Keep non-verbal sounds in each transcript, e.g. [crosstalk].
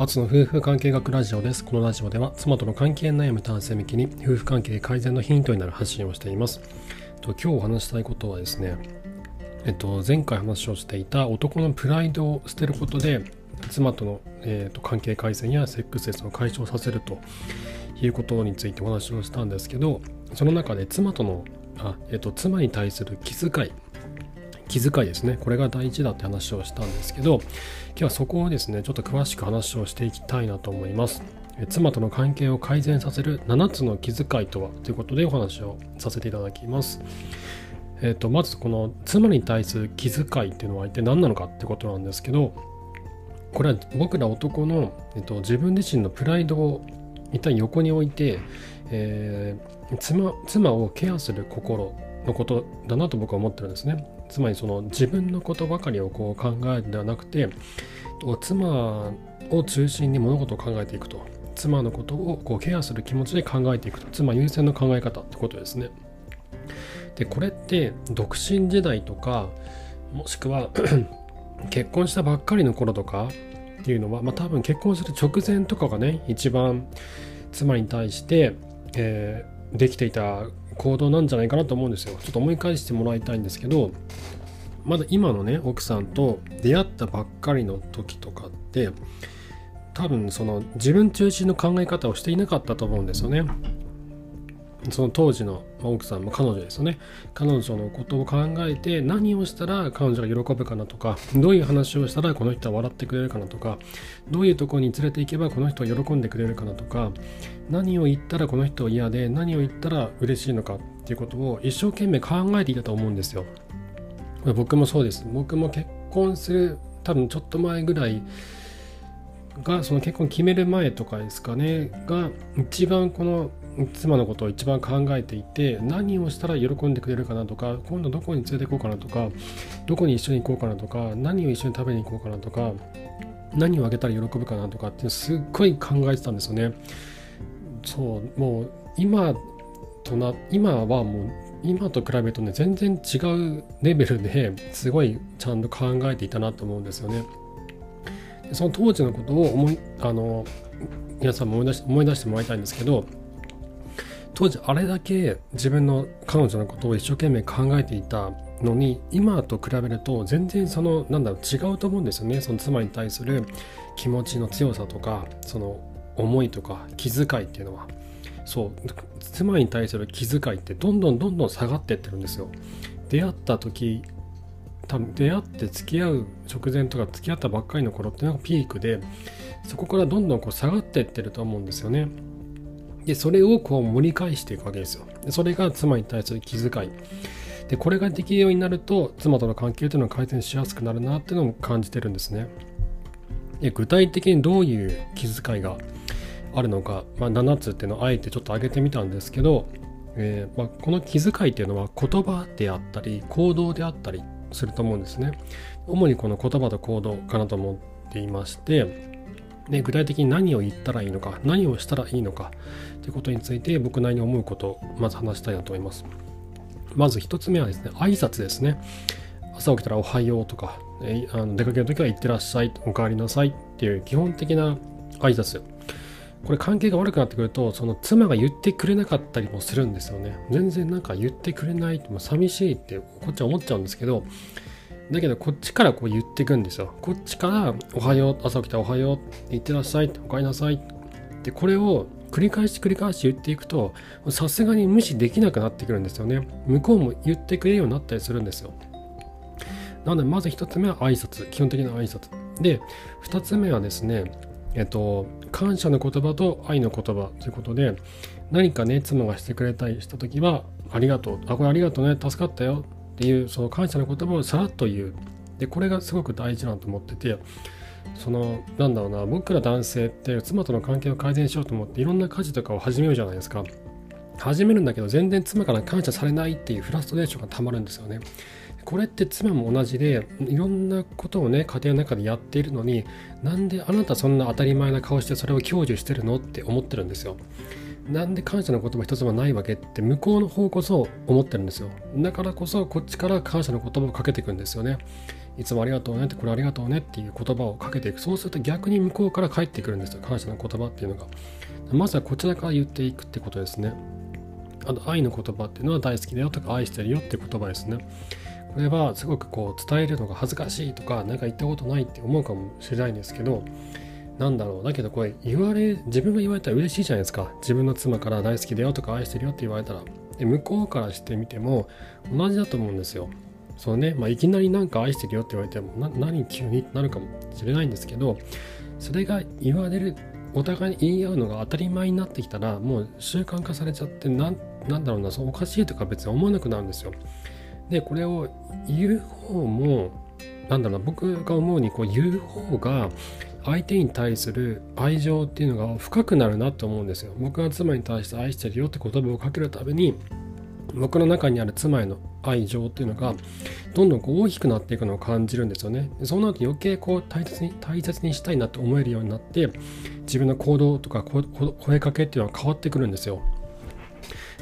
アツの夫婦関係学ラジオです。このラジオでは妻との関係悩む男性向きに夫婦関係改善のヒントになる発信をしています。と今日お話したいことはですね、えっと、前回話をしていた男のプライドを捨てることで妻との、えー、と関係改善やセックスレスを解消させるということについてお話をしたんですけどその中で妻とのあ、えー、と妻に対する気遣い気遣いですね。これが大事だって話をしたんですけど今日はそこをですねちょっと詳しく話をしていきたいなと思います。妻との関係を改善させる7つの気遣いとはということでお話をさせていただきます。えーと、まずこの妻に対する気遣いっていうのは一体何なのかってことなんですけどこれは僕ら男の、えーと、自分自身のプライドを一旦横に置いて、えー、妻妻をケアする心のことだなと僕は思ってるんですね。つまりその自分のことばかりをこう考えるではなくて妻を中心に物事を考えていくと。妻のことをこうケアする気持ちで考えていくと。妻優先の考え方ってことですね。でこれって独身時代とかもしくは [clears throat] 結婚したばっかりの頃とかっていうのは、まあ、多分結婚する直前とかがね一番妻に対して、えー、できていた行動なんじゃないかなと思うんですよ。ちょっと思い返してもらいたいんですけどまだ今のね奥さんと出会ったばっかりの時とかって多分その自分中心の考え方をしていなかったと思うんですよね。その当時の奥さんも彼女ですよね。彼女のことを考えて何をしたら彼女が喜ぶかなとかどういう話をしたらこの人は笑ってくれるかなとかどういうとこに連れて行けばこの人は喜んでくれるかなとか何を言ったらこの人は嫌で何を言ったら嬉しいのかっていうことを一生懸命考えていたと思うんですよ。僕もそうです。僕も結婚する多分ちょっと前ぐらいがその結婚決める前とかですかねが一番この妻のことを一番考えていて何をしたら喜んでくれるかなとか今度どこに連れて行こうかなとかどこに一緒に行こうかなとか何を一緒に食べに行こうかなとか何をあげたら喜ぶかなとかってすっごい考えてたんですよね。そうもう今とな今はもう今と比べるとね全然違うレベルですごいちゃんと考えていたなと思うんですよね。その当時のことを思いあの皆さんも思い出し思い出してもらいたいんですけど当時あれだけ自分の彼女のことを一生懸命考えていたのに今と比べると全然そのなんだろう違うと思うんですよね。その妻に対する気持ちの強さとかその思いとか気遣いっていうのは。そう。妻に対する気遣いってどんどんどんどん下がってってるんですよ。出会った時多分出会って付き合う直前とか付き合ったばっかりの頃っていうのがピークでそこからどんどんこう下がってってると思うんですよね。で、それをこう盛り返していくわけですよ。でそれが妻に対する気遣い。で、これができるようになると、妻との関係というのは改善しやすくなるなっていうのも感じてるんですね。で具体的にどういう気遣いがあるのか、まあ、7つっていうのをあえてちょっと挙げてみたんですけど、えー、まあ、この気遣いっていうのは言葉であったり行動であったりすると思うんですね。主にこの言葉と行動かなと思っていまして、で具体的に何を言ったらいいのか何をしたらいいのかということについて僕なりに思うことをまず話したいなと思います。まず1つ目はですね挨拶ですね。朝起きたらおはようとか、えあの出かけるときは行ってらっしゃいお帰りなさいっていう基本的な挨拶。これ関係が悪くなってくるとその妻が言ってくれなかったりもするんですよね。全然なんか言ってくれないもう寂しいってこっちは思っちゃうんですけどだけどこっちからこう言っていくんですよ。こっちからおはよう、朝起きたおはよう、いってらっしゃい、おかえりなさい。で、これを繰り返し繰り返し言っていくと、さすがに無視できなくなってくるんですよね。向こうも言ってくれるようになったりするんですよ。なので、まず1つ目は挨拶、基本的な挨拶。で、2つ目はですね、えっと、感謝の言葉と愛の言葉ということで、何かね、妻がしてくれたりしたときは、ありがとう。あ、これありがとうね。助かったよ。っていうその感謝の言葉をさらっと言う。でこれがすごく大事なと思っててそのなんだろうな僕ら男性って妻との関係を改善しようと思っていろんな家事とかを始めるじゃないですか。始めるんだけど全然妻から感謝されないっていうフラストレーションがたまるんですよね。これって妻も同じでいろんなことをね家庭の中でやっているのになんであなたそんな当たり前な顔してそれを享受してるのって思ってるんですよ。なんで感謝の言葉一つもないわけって向こうの方こそ思ってるんですよ。だからこそこっちから感謝の言葉をかけていくんですよね。いつもありがとうねってこれありがとうねっていう言葉をかけていく。そうすると逆に向こうから返ってくるんですよ。感謝の言葉っていうのが。まずはこちらから言っていくってことですね。あと愛の言葉っていうのは大好きだよとか愛してるよって言葉ですね。これはすごくこう伝えるのが恥ずかしいとか何か言ったことないって思うかもしれないんですけどなんだろう。だけどこれ言われ自分が言われたら嬉しいじゃないですか。自分の妻から大好きだよとか愛してるよって言われたら。で向こうからしてみても同じだと思うんですよ。そうね、まあ、いきなりなんか愛してるよって言われてもな何急にってなるかもしれないんですけどそれが言われるお互いに言い合うのが当たり前になってきたらもう習慣化されちゃってなんなんだろうなそうおかしいとか別に思わなくなるんですよ。でこれを言う方もなんだろうな僕が思うにこう言う方が相手に対する愛情っていうのが深くなるなと思うんですよ。僕が妻に対して愛してるよって言葉をかけるたびに僕の中にある妻への愛情っていうのがどんどんこう大きくなっていくのを感じるんですよね。そうなると余計こう大切に大切にしたいなと思えるようになって自分の行動とか声かけっていうのは変わってくるんですよ。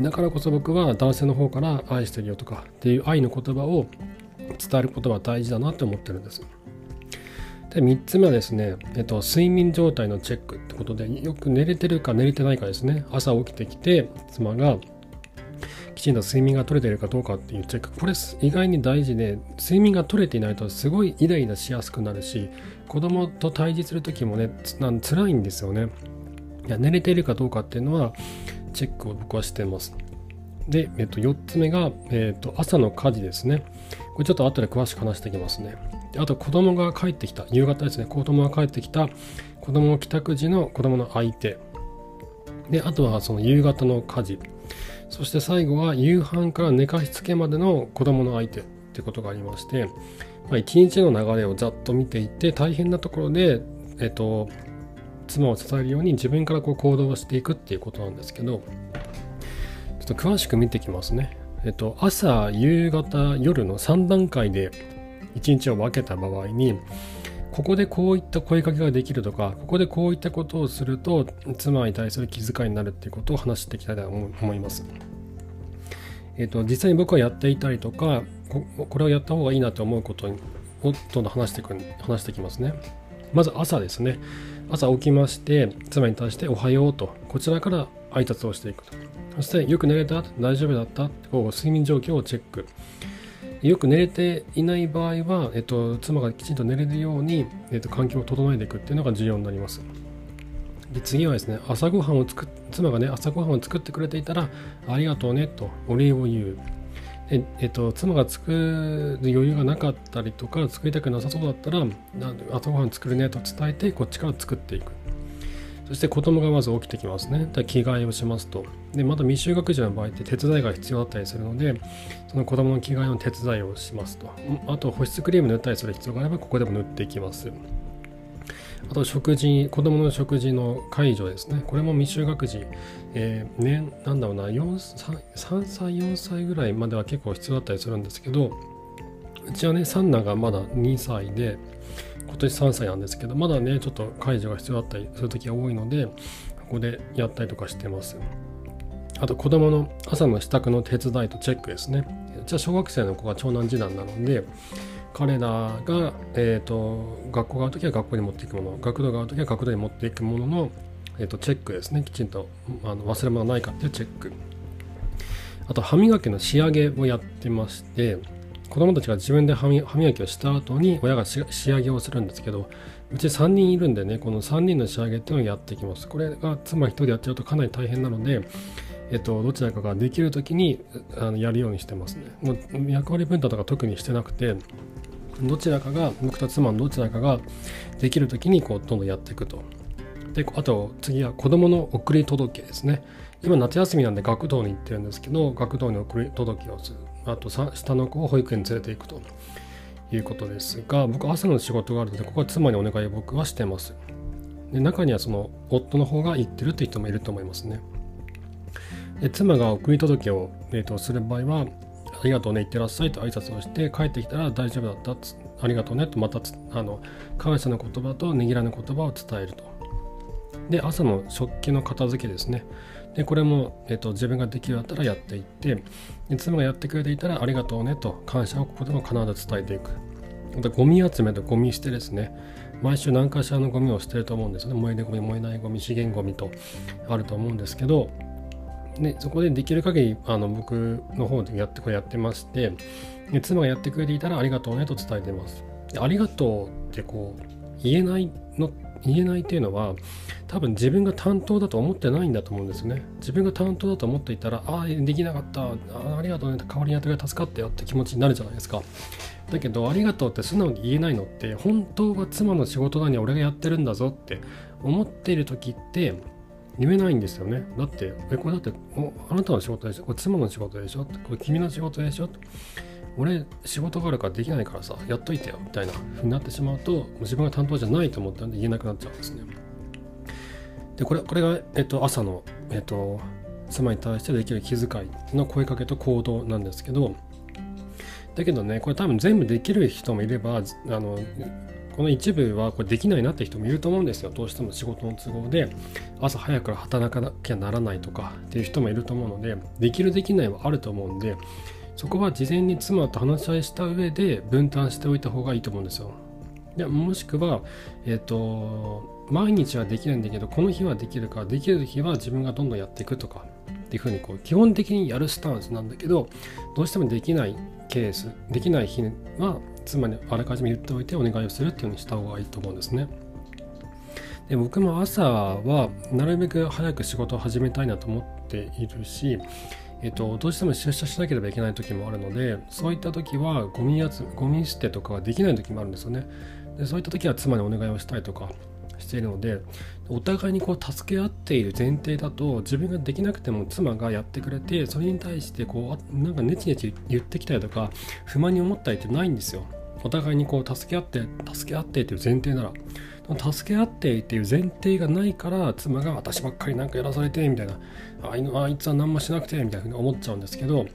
だからこそ僕は男性の方から愛してるよとかっていう愛の言葉を伝えることは大事だなって思ってるんです。で3つ目はですね、えっと、睡眠状態のチェックってことでよく寝れてるか寝れてないかですね。朝起きてきて妻がきちんと睡眠が取れているかどうかっていうチェック。これ意外に大事で睡眠が取れていないとすごいイライラしやすくなるし子供と対峙する時もねつなん辛いんですよね。いや寝れているかどうかっていうのはチェックを僕はしてます。で、えっと、4つ目が、えっと、朝の家事ですね。これちょっと後で詳しく話していきますね。あと子供が帰ってきた。夕方ですね。子供が帰ってきた。子供の帰宅時の子供の相手。であとはその夕方の家事。そして最後は夕飯から寝かしつけまでの子供の相手。ってことがありまして、まあ、一日の流れをざっと見ていって大変なところで、えっと、妻を支えるように自分からこう行動していくっていうことなんですけどちょっと詳しく見ていきますね。えっと、朝夕方夜の3段階で一日を分けた場合にここでこういった声かけができるとかここでこういったことをすると妻に対する気遣いになるっていうことを話していきたいと思います。えっと、実際に僕はやっていたりとかこれをやった方がいいなと思うことをどんどん話していく話していきますね。まず朝ですね。朝起きまして妻に対しておはようとこちらから挨拶をしていくと。そしてよく寝れた大丈夫だったこう睡眠状況をチェック。よく寝れていない場合は、えっと、妻がきちんと寝れるように、えっと、環境を整えていくっていうのが重要になります。で次はですね、朝ごはんを作っ妻がね、朝ごはんを作ってくれていたら、ありがとうねとお礼を言う。でえっと、妻が作る余裕がなかったりとか、作りたくなさそうだったら、朝ごはん作るねと伝えて、こっちから作っていく。そして子供がまず起きてきますね。着替えをしますと。で、また未就学児の場合って手伝いが必要だったりするので、その子供の着替えの手伝いをしますと。あと保湿クリーム塗ったりする必要があれば、ここでも塗っていきます。あと食事、子供の食事の介助ですね。これも未就学児、えー、ね、なんだろうな3、3歳、4歳ぐらいまでは結構必要だったりするんですけど、うちはね、三男がまだ2歳で、今年3歳なんですけどまだねちょっと介助が必要だったりする時が多いのでここでやったりとかしてますあと子供の朝の支度の手伝いとチェックですね。じゃあ小学生の子が長男次男なので彼らが、えーと、学校がある時は学校に持っていくもの学童がある時は学童に持っていくものの、えーと、チェックですね。きちんとあの忘れ物ないかっていうチェック。あと歯磨きの仕上げをやってまして子供たちが自分で歯磨きをした後に親が仕上げをするんですけどうち3人いるんでねこの3人の仕上げっていうのをやっていきます。これが妻1人やっちゃうとかなり大変なのでえっと、どちらかができる時にあのやるようにしてますね。もう役割分担とか特にしてなくて、どちらかが、僕と妻のどちらかができる時にこうどんどんやっていくと。で、あと次は子供の送り届けですね。今夏休みなんで学童に行ってるんですけど、学童に送り届けをする。あと下の子を保育園に連れていくということですが僕朝の仕事があるのでここは妻にお願い僕はしてますで中にはその夫の方が行ってるって人もいると思いますねで妻が送り届けを、えー、とする場合はありがとうね、行ってらっしゃいと挨拶をして、帰ってきたら大丈夫だったありがとうねと、またあの感謝の言葉とねぎらの言葉を伝えると。で、朝の食器の片付けですね。でこれも、えっと、自分ができるだったらやっていってで妻がやってくれていたらありがとうねと感謝をここでも必ず伝えていくまたゴミ集めとゴミ捨てですね毎週何かしらのゴミを捨てると思うんですね燃えるゴミ燃えないゴミ資源ゴミとあると思うんですけどでそこでできる限りあの僕の方でやってこれやってましてで妻がやってくれていたらありがとうねと伝えてます。でありがとうってこう言えないの言えないっていうのは多分自分が担当だと思ってないんだと思うんですね。自分が担当だと思っていたらああできなかった。あありがとうね。代わりにやってくれ助かったよって気持ちになるじゃないですか。だけどありがとうって素直に言えないのって本当は妻の仕事なのに俺がやってるんだぞって思っている時って言えないんですよね。だってえこれだってあなたの仕事でしょ？これ妻の仕事でしょ？これ君の仕事でしょ？俺仕事があるからできないからさやっといてよ。みたいなふうになってしまうと自分が担当じゃないと思ったんで言えなくなっちゃうんですね。でこれこれが、えっと、朝の、えっと、妻に対してできる気遣いの声かけと行動なんですけどだけどねこれ多分全部できる人もいればあのこの一部はこれできないなって人もいると思うんですよどうしても仕事の都合で朝早く働かなきゃならないとかっていう人もいると思うのでできるできないはあると思うんでそこは事前に妻と話し合いした上で分担しておいた方がいいと思うんですよ。でもしくは、えっ、ー、と、毎日はできないんだけど、この日はできるから、できる日は自分がどんどんやっていくとか、っていうふうにこう、基本的にやるスタンスなんだけど、どうしてもできないケース、できない日は、妻にあらかじめ言っておいてお願いをするっていうようにした方がいいと思うんですね。で僕も朝はなるべく早く仕事を始めたいなと思っているし、えっと、どうしても出社しなければいけない時もあるのでそういった時はゴミやつゴミ捨てとかができない時もあるんですよねでそういった時は妻にお願いをしたいとかしているのでお互いにこう助け合っている前提だと自分ができなくても妻がやってくれてそれに対してこうなんかネチネチ言ってきたりとか不満に思ったりってないんですよお互いにこう助け合って助け合ってっていう前提なら助け合ってっていう前提がないから妻が私ばっかりなんかやらされてみたいなああいつは何もしなくてみたいなふうに思っちゃうんですけど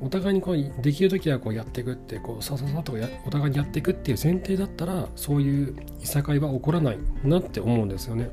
お互いにこうできる時はこうやっていくってこうさささとお互いにやっていくっていう前提だったらそういういさかいは起こらないなって思うんですよね。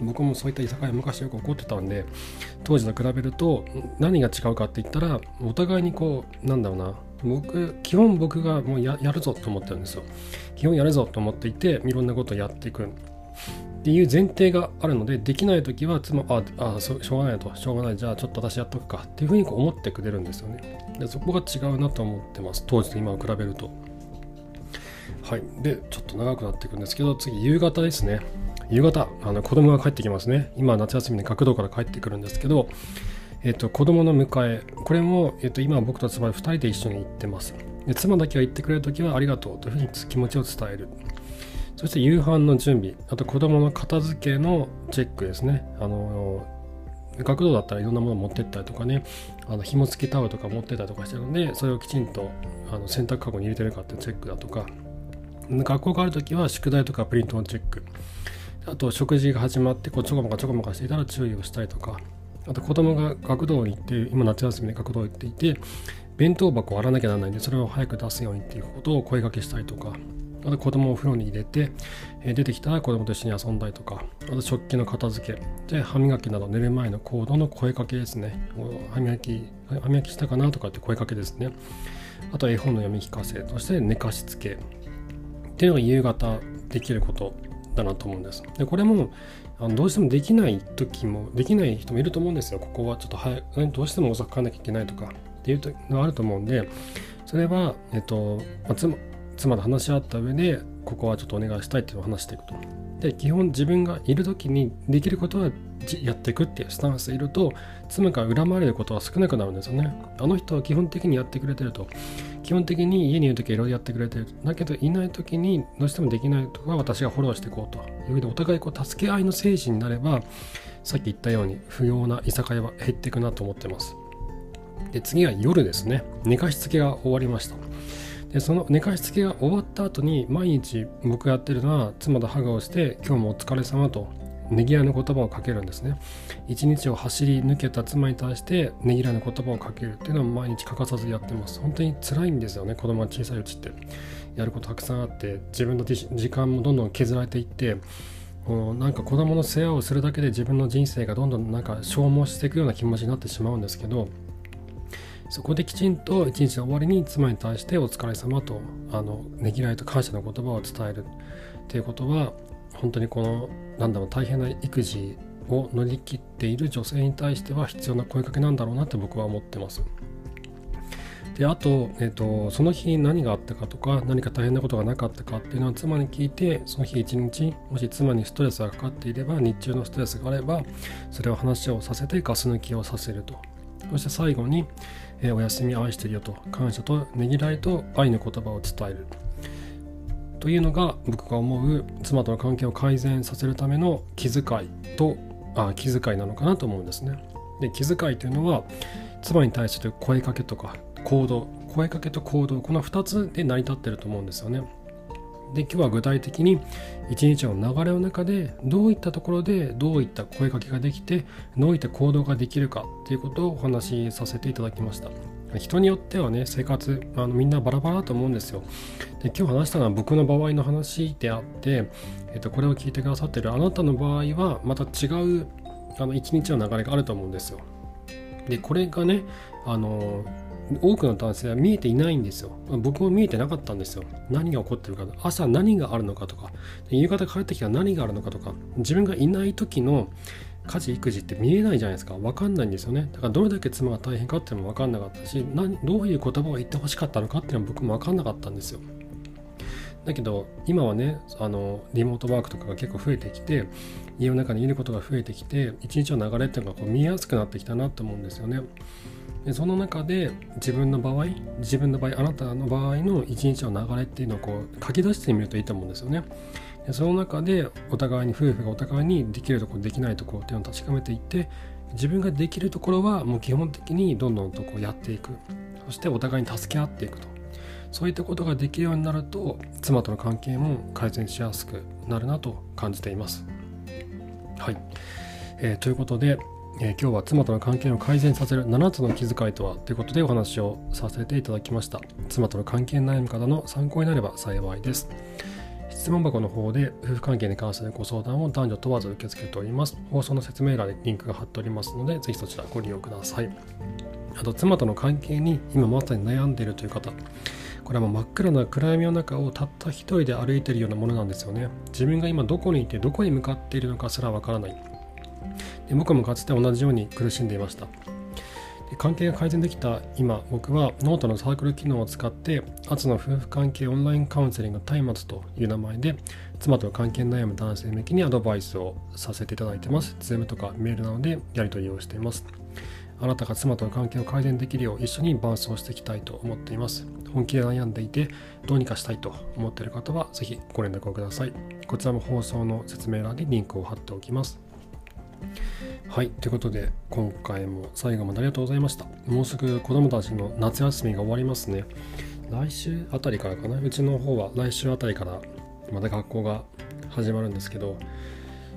僕もそういったいさかい昔よく起こってたんで当時と比べると何が違うかって言ったらお互いにこうなんだろうな僕基本僕がもうやるぞと思ってるんですよ。基本やるぞと思っていていろんなことをやっていく。っていう前提があるのでできない時は妻ああしょうがないと。しょうがない。じゃあちょっと私やっとくか。っていうふうにこう思ってくれるんですよね。でそこが違うなと思ってます。当時と今を比べると。はい。でちょっと長くなっていくんですけど次夕方ですね。夕方あの子供が帰ってきますね。今夏休みで学童から帰ってくるんですけどえっと、子供の迎え、これも、えっと、今僕と妻2人で一緒に行ってます。で妻だけが言ってくれるときはありがとうというふうに気持ちを伝える。そして夕飯の準備、あと子供の片付けのチェックですね。あの学童だったらいろんなもの持ってったりとかね、あの紐付きタオルとか持ってたりとかしてるので、それをきちんとあの洗濯かごに入れてるかってチェックだとか、学校があるときは宿題とかプリントのチェック、あと食事が始まってこうちょこまかちょこまかしていたら注意をしたりとか、あと子供が学童に行って、今夏休みで学童行っていて、弁当箱を洗わなきゃならないんで、それを早く出すようにっていうことを声掛けしたりとか、あと子供をお風呂に入れて、出てきたら子供と一緒に遊んだりとか、あと食器の片付け、で歯磨きなど寝る前の行動の声かけですね。歯磨き、歯磨きしたかなとかって声かけですね。あと絵本の読み聞かせとして寝かしつけっていうのが夕方できることだなと思うんです。でこれもあのどうしてもできない時もできない人もいると思うんですよ。ここはちょっと早どうしても遅く帰らなきゃいけないとかっていうのがあると思うんでそれは、えっとまあ、妻妻と話し合った上でここはちょっとお願いしたいっていうのを話していくとで基本自分がいる時にできることはやっていくっていうスタンスでいると妻が恨まれることは少なくなるんですよね。あの人は基本的にやってくれてると。基本的に家にいる時はいろいろやってくれてる。だけどいない時にどうしてもできないとか私がフォローしていこうというふうにお互いこう助け合いの精神になればさっき言ったように不要ないさかいは減っていくなと思ってますで次は夜ですね。寝かしつけが終わりました。でその寝かしつけが終わった後に毎日僕がやってるのは妻とハグをして今日もお疲れ様とねぎらいの言葉をかけるんですね。一日を走り抜けた妻に対してねぎらいの言葉をかけるっていうのは毎日欠かさずやってます。本当に辛いんですよね子供が小さいうちって。やることたくさんあって自分の時間もどんどん削られていってこなんか子供の世話をするだけで自分の人生がどんどんなんか消耗していくような気持ちになってしまうんですけどそこできちんと一日の終わりに妻に対してお疲れ様とあのねぎらいと感謝の言葉を伝えるっていうことは本当にこのなんだろう大変な育児を乗り切っている女性に対しては必要な声かけなんだろうなって僕は思ってます。であと,、えーと、その日何があったかとか何か大変なことがなかったかっていうのは妻に聞いてその日一日もし妻にストレスがかかっていれば日中のストレスがあればそれを話をさせてガス抜きをさせるとそして最後に、えー、お休み愛してるよと感謝とねぎらいと愛の言葉を伝えるというのが僕が思う妻との関係を改善させるための気遣いとあ気遣いなのかなと思うんですね。で気遣いというのは妻に対する声かけとか行動声かけと行動この2つで成り立ってると思うんですよね。で今日は具体的に一日の流れの中でどういったところでどういった声かけができてどういった行動ができるかっていうことをお話しさせていただきました。人によってはね生活あのみんなバラバラだと思うんですよ。で今日話したのは僕の場合の話であって、えっと、これを聞いてくださってるあなたの場合はまた違うあの一日の流れがあると思うんですよ。でこれがねあの多くの男性は見えていないんですよ。僕も見えてなかったんですよ。何が起こってるか、朝何があるのかとか、夕方帰ってきたら何があるのかとか、自分がいない時の家事育児って見えないじゃないですか。分かんないんですよね。だからどれだけ妻が大変かっていうのも分かんなかったし何どういう言葉を言ってほしかったのかっていうのは僕も分かんなかったんですよ。だけど今はねあのリモートワークとかが結構増えてきて家の中にいることが増えてきて一日の流れっていうのがこう見えやすくなってきたなと思うんですよね。でその中で自分の場合自分の場合あなたの場合の一日の流れっていうのをこう書き出してみるといいと思うんですよね。でその中でお互いに夫婦がお互いにできるところできないところっていうのを確かめていって自分ができるところはもう基本的にどんどんとこうやっていく。そしてお互いに助け合っていくと。そういったことができるようになると妻との関係も改善しやすくなるなと感じています。はい、えー、ということで、えー、今日は妻との関係を改善させる7つの気遣いとは？ということでお話をさせていただきました。妻との関係悩む方の参考になれば幸いです。質問箱の方で夫婦関係に関するご相談を男女問わず受け付けております。放送の説明欄にリンクが貼っておりますので、ぜひそちらご利用ください。あと、妻との関係に今まさに悩んでいるという方、これはもう真っ暗な暗闇の中をたった一人で歩いているようなものなんですよね。自分が今どこにいてどこに向かっているのかすらわからない。で僕もかつて同じように苦しんでいました。関係が改善できた今僕はノートのサークル機能を使ってアツの夫婦関係オンラインカウンセリング松明という名前で妻と関係悩む男性向けにアドバイスをさせていただいてます。Zoom とかメールなどでやり取りをしています。あなたが妻との関係を改善できるよう一緒に伴走していきたいと思っています。本気で悩んでいてどうにかしたいと思っている方はぜひご連絡をください。こちらも放送の説明欄にリンクを貼っておきます。はい、ということで今回も最後までありがとうございました。もうすぐ子供たちの夏休みが終わりますね。来週あたりからかな？うちの方は来週あたりからまた学校が始まるんですけど、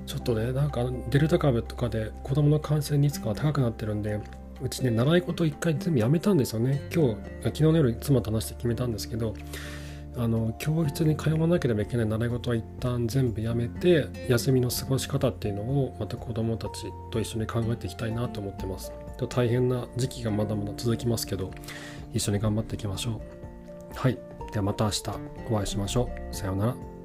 ちょっとね、なんかデルタ株とかで子供の感染率が高くなってるんで、うちね、習い事一回全部やめたんですよね。今日、昨日の夜妻と話して決めたんですけど、あの教室に通わなければいけない習い事は一旦全部やめて休みの過ごし方っていうのをまた子どもたちと一緒に考えていきたいなと思ってます。大変な時期がまだまだ続きますけど一緒に頑張っていきましょう。はい。ではまた明日お会いしましょう。さようなら。